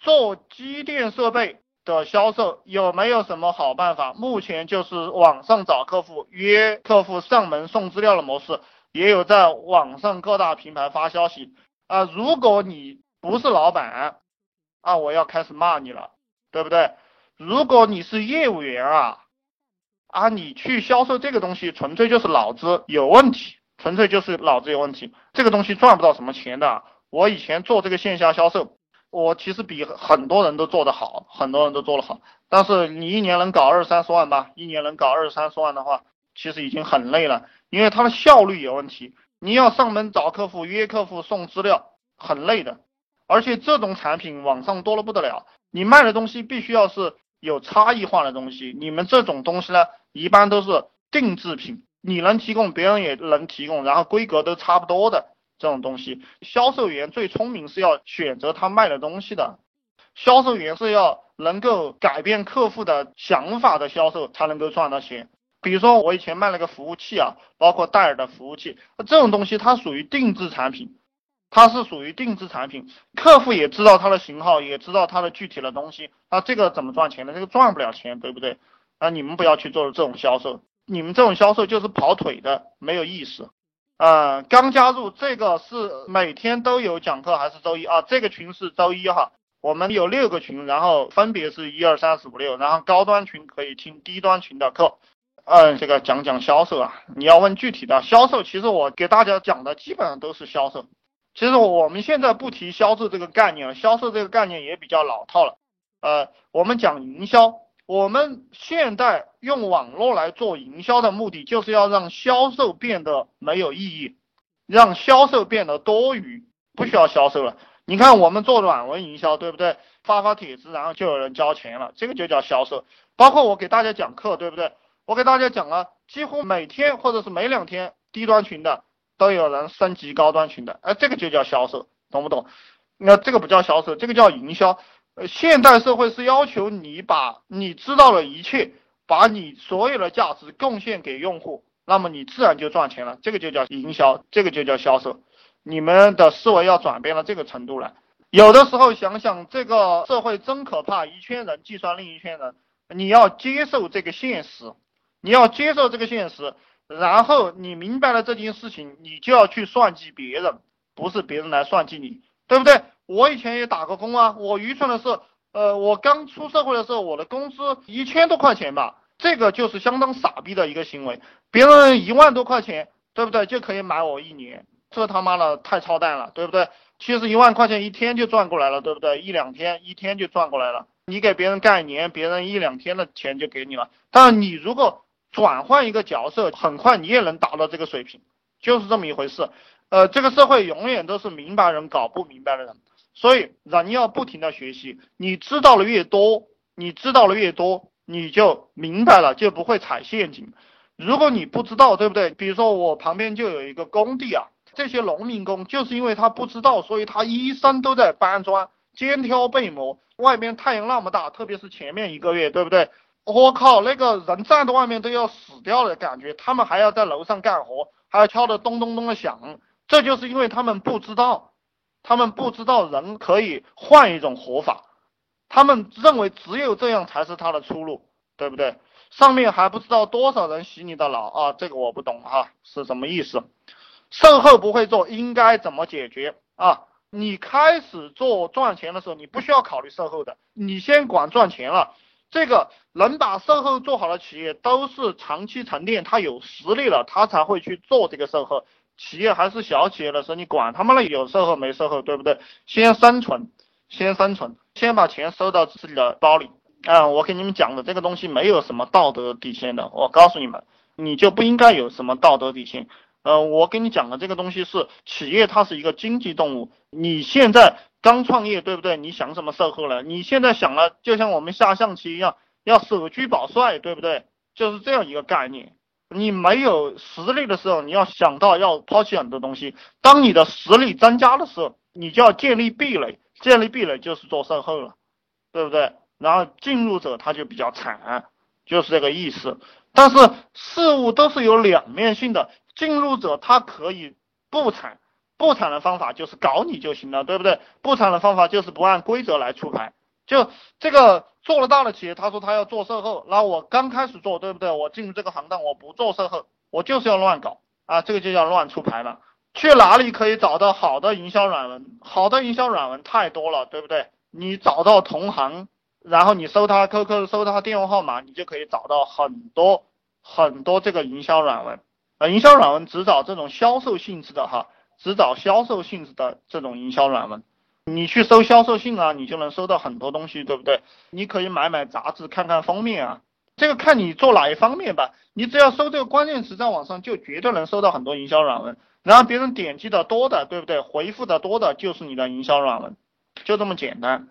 做机电设备的销售有没有什么好办法？目前就是网上找客户，约客户上门送资料的模式，也有在网上各大平台发消息啊。如果你不是老板啊，我要开始骂你了，对不对？如果你是业务员啊，啊，你去销售这个东西，纯粹就是脑子有问题，纯粹就是脑子有问题，这个东西赚不到什么钱的。我以前做这个线下销售。我其实比很多人都做得好，很多人都做得好。但是你一年能搞二三十万吧？一年能搞二三十万的话，其实已经很累了，因为它的效率有问题。你要上门找客户、约客户、送资料，很累的。而且这种产品网上多了不得了，你卖的东西必须要是有差异化的东西。你们这种东西呢，一般都是定制品，你能提供，别人也能提供，然后规格都差不多的。这种东西，销售员最聪明是要选择他卖的东西的，销售员是要能够改变客户的想法的销售才能够赚到钱。比如说我以前卖了个服务器啊，包括戴尔的服务器，这种东西它属于定制产品，它是属于定制产品，客户也知道它的型号，也知道它的具体的东西，那这个怎么赚钱呢？这个赚不了钱，对不对？那你们不要去做这种销售，你们这种销售就是跑腿的，没有意思。呃，刚加入这个是每天都有讲课还是周一啊？这个群是周一哈，我们有六个群，然后分别是一二三四五六，然后高端群可以听低端群的课。嗯，这个讲讲销售啊，你要问具体的销售，其实我给大家讲的基本上都是销售。其实我们现在不提销售这个概念了，销售这个概念也比较老套了。呃，我们讲营销。我们现在用网络来做营销的目的，就是要让销售变得没有意义，让销售变得多余，不需要销售了。你看，我们做软文营销，对不对？发发帖子，然后就有人交钱了，这个就叫销售。包括我给大家讲课，对不对？我给大家讲了，几乎每天或者是每两天，低端群的都有人升级高端群的，哎，这个就叫销售，懂不懂？那这个不叫销售，这个叫营销。呃，现代社会是要求你把你知道的一切，把你所有的价值贡献给用户，那么你自然就赚钱了。这个就叫营销，这个就叫销售。你们的思维要转变到这个程度来。有的时候想想，这个社会真可怕，一圈人计算另一圈人。你要接受这个现实，你要接受这个现实，然后你明白了这件事情，你就要去算计别人，不是别人来算计你，对不对？我以前也打过工啊，我愚蠢的是，呃，我刚出社会的时候，我的工资一千多块钱吧，这个就是相当傻逼的一个行为。别人一万多块钱，对不对，就可以买我一年，这他妈的太操蛋了，对不对？其实一万块钱一天就赚过来了，对不对？一两天一天就赚过来了，你给别人干一年，别人一两天的钱就给你了。但你如果转换一个角色，很快你也能达到这个水平，就是这么一回事。呃，这个社会永远都是明白人搞不明白的人。所以人要不停的学习，你知道的越多，你知道的越多，你就明白了，就不会踩陷阱。如果你不知道，对不对？比如说我旁边就有一个工地啊，这些农民工就是因为他不知道，所以他一生都在搬砖，肩挑背磨。外面太阳那么大，特别是前面一个月，对不对？我靠，那个人站在外面都要死掉的感觉，他们还要在楼上干活，还要敲得咚咚咚的响，这就是因为他们不知道。他们不知道人可以换一种活法，他们认为只有这样才是他的出路，对不对？上面还不知道多少人洗你的脑啊，这个我不懂哈，是什么意思？售后不会做，应该怎么解决啊？你开始做赚钱的时候，你不需要考虑售后的，你先管赚钱了。这个能把售后做好的企业，都是长期沉淀，他有实力了，他才会去做这个售后。企业还是小企业的时候，你管他们了有售后没售后，对不对？先生存，先生存，先把钱收到自己的包里。啊，我给你们讲的这个东西没有什么道德底线的，我告诉你们，你就不应该有什么道德底线。呃，我给你讲的这个东西是企业，它是一个经济动物。你现在刚创业，对不对？你想什么售后了？你现在想了，就像我们下象棋一样，要守车保帅，对不对？就是这样一个概念。你没有实力的时候，你要想到要抛弃很多东西。当你的实力增加的时候，你就要建立壁垒。建立壁垒就是做售后了，对不对？然后进入者他就比较惨，就是这个意思。但是事物都是有两面性的，进入者他可以不惨，不产的方法就是搞你就行了，对不对？不产的方法就是不按规则来出牌。就这个做了大的企业，他说他要做售后，那我刚开始做，对不对？我进入这个行当，我不做售后，我就是要乱搞啊，这个就叫乱出牌了。去哪里可以找到好的营销软文？好的营销软文太多了，对不对？你找到同行，然后你搜他 QQ，搜他电话号码，你就可以找到很多很多这个营销软文。营销软文只找这种销售性质的哈。只找销售性质的这种营销软文，你去搜销售性啊，你就能搜到很多东西，对不对？你可以买买杂志，看看封面啊，这个看你做哪一方面吧。你只要搜这个关键词，在网上就绝对能搜到很多营销软文，然后别人点击的多的，对不对？回复的多的就是你的营销软文，就这么简单。